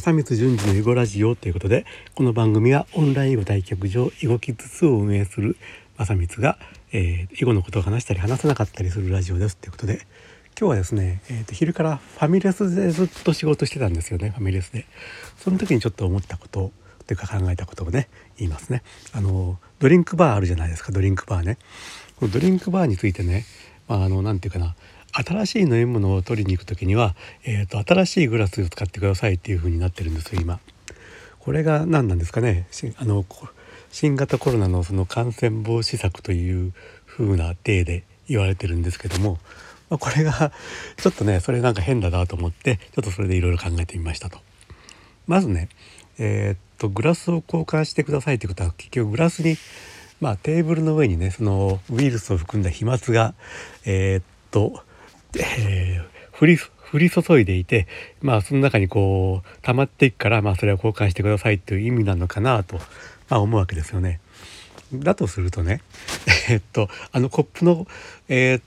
正光順次の囲碁ラジオということでこの番組はオンライン囲碁対局場囲碁キッズ2を運営する正光が、えー、囲碁のことを話したり話さなかったりするラジオですということで今日はですね、えーと、昼からファミレスでずっと仕事してたんですよねファミレスで。その時にちょっと思ったことというか考えたことをね言いますね。あのドリンクバーあるじゃないですかドリンクバーね。このドリンクバーについてねまああの何て言うかな新しい飲み物を取りに行く時には、えーと、新しいグラスを使ってくださいっていう風になってるんですよ今。これが何なんですかね？あの新型コロナのその感染防止策という風な体で言われてるんですけども、まあ、これが ちょっとねそれなんか変だなと思ってちょっとそれでいろいろ考えてみましたと。まずねえー、っとグラスを交換してくださいってことは結局グラスにまあテーブルの上にねそのウイルスを含んだ飛沫がえー、っとえー、降り降り注いでいてまあその中にこう溜まっていくからまあそれは交換してくださいという意味なのかなと、まあ、思うわけですよね。だとするとね えー、っとあのコップのえー、っ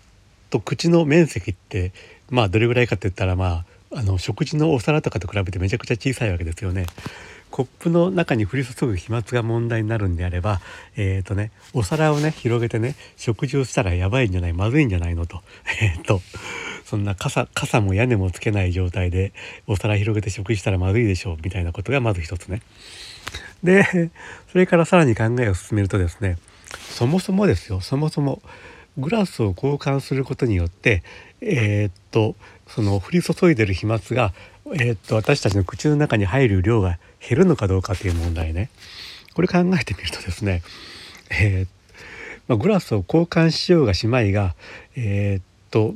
と口の面積ってまあどれぐらいかって言ったらまああの食事のお皿とかと比べてめちゃくちゃ小さいわけですよね。コップの中に降り注ぐ飛沫が問題になるんであればえっ、ー、とねお皿をね広げてね食事をしたらやばいんじゃないまずいんじゃないのと えっ、ー、とそんな傘傘も屋根もつけない状態でお皿広げて食事したらまずいでしょうみたいなことがまず一つね。でそれからさらに考えを進めるとですねそもそもですよそもそもグラスを交換することによってえー、っとその降り注いでる飛沫がえー、っと私たちの口の中に入る量が減るのかどうかという問題ねこれ考えてみるとですね、えーまあ、グラスを交換しようがしまいが、えー、っと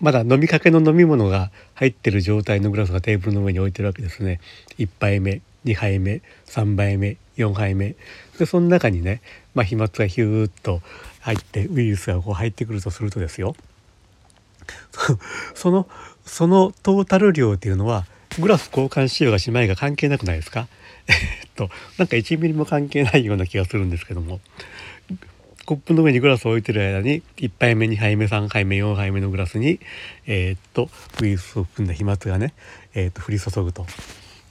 まだ飲みかけの飲み物が入ってる状態のグラスがテーブルの上に置いてるわけですね。1杯目2杯目3杯目4杯目。でその中にね、まあ、飛沫がヒューッと入ってウイルスがこう入ってくるとするとですよ。そのそのトータル量っていうのはグラフ交換しようがしまいが関係なくないですか？えっとなんか1ミリも関係ないような気がするんですけども。コップの上にグラスを置いてる間に1杯目2杯目3杯目4杯目のグラスにえー、っとウイルスを含んだ飛沫がね、えー、っと降り注ぐと。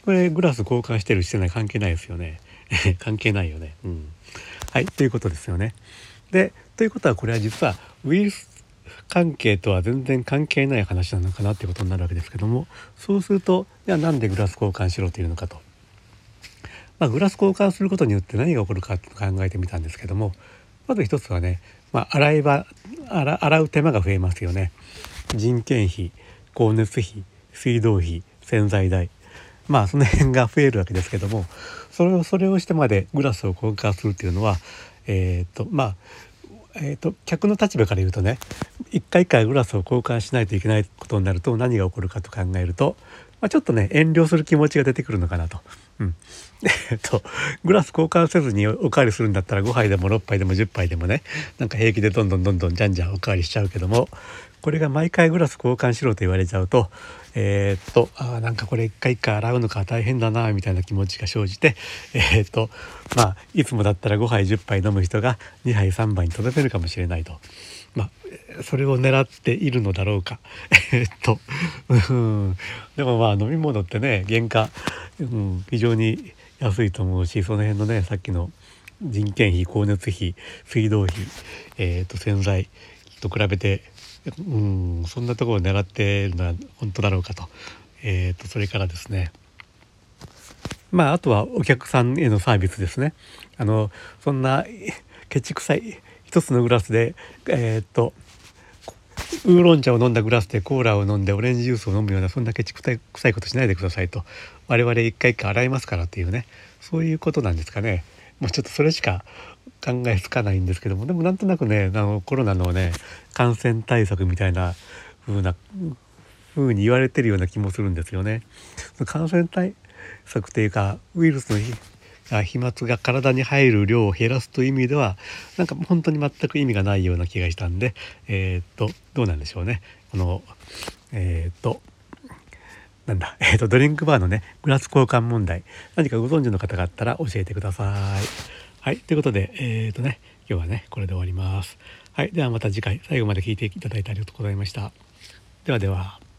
これグラス交換してるしてない関係ないですよね。関係ないよね。うん。はいということですよね。でということはこれは実はウイルス関係とは全然関係ない話なのかなっていうことになるわけですけどもそうするとじゃあなんでグラス交換しろというのかと。まあ、グラス交換することによって何が起こるかって考えてみたんですけどもまず一つはね、まあ、洗い場洗う手間が増えますよね。人件費光熱費水道費洗剤代まあその辺が増えるわけですけどもそれをそれをしてまでグラスを交換するっていうのはえっ、とまあえーと、客の立場から言うとね一回一回グラスを交換しないといけないことになると何が起こるかと考えると、まあ、ちょっとね遠慮する気持ちが出てくるのかなと。えっとグラス交換せずにおかわりするんだったら5杯でも6杯でも10杯でもねなんか平気でどんどんどんどんじゃんじゃんおかわりしちゃうけどもこれが毎回グラス交換しろと言われちゃうとえー、っとあなんかこれ一回一回洗うのか大変だなみたいな気持ちが生じてえー、っとまあいつもだったら5杯10杯飲む人が2杯3杯にとどめるかもしれないと。まあ、それを狙っているのだろうか。えっと、うん、でもまあ飲み物ってね原価、うん、非常に安いと思うしその辺のねさっきの人件費光熱費水道費、えー、と洗剤と比べてうんそんなところを狙ってるのは本当だろうかと,、えーと、それからですねまああとはお客さんへのサービスですね。あのそんなケチくさい一つのグラスでえっ、とウーロン茶を飲んだグラスでコーラを飲んでオレンジジュースを飲むようなそんなケチくさいことしないでくださいと我々一回一回洗いますからっていうねそういうことなんですかね。もうちょっとそれしか考えつかないんですけどもでもなんとなくねあのコロナのね感染対策みたいな風な風に言われてるような気もするんですよね。感染対策っていうかウイルスの飛沫が体に入る量を減らすという意味ではなんか本当に全く意味がないような気がしたんでえー、っとどうなんでしょうねこのえー、っとなんだ、えー、っとドリンクバーのねグラス交換問題何かご存知の方があったら教えてください。はい、ということで、えっ、ー、とね、今日はね、これで終わります。はい、ではまた次回、最後まで聞いていただいてありがとうございました。ではでは。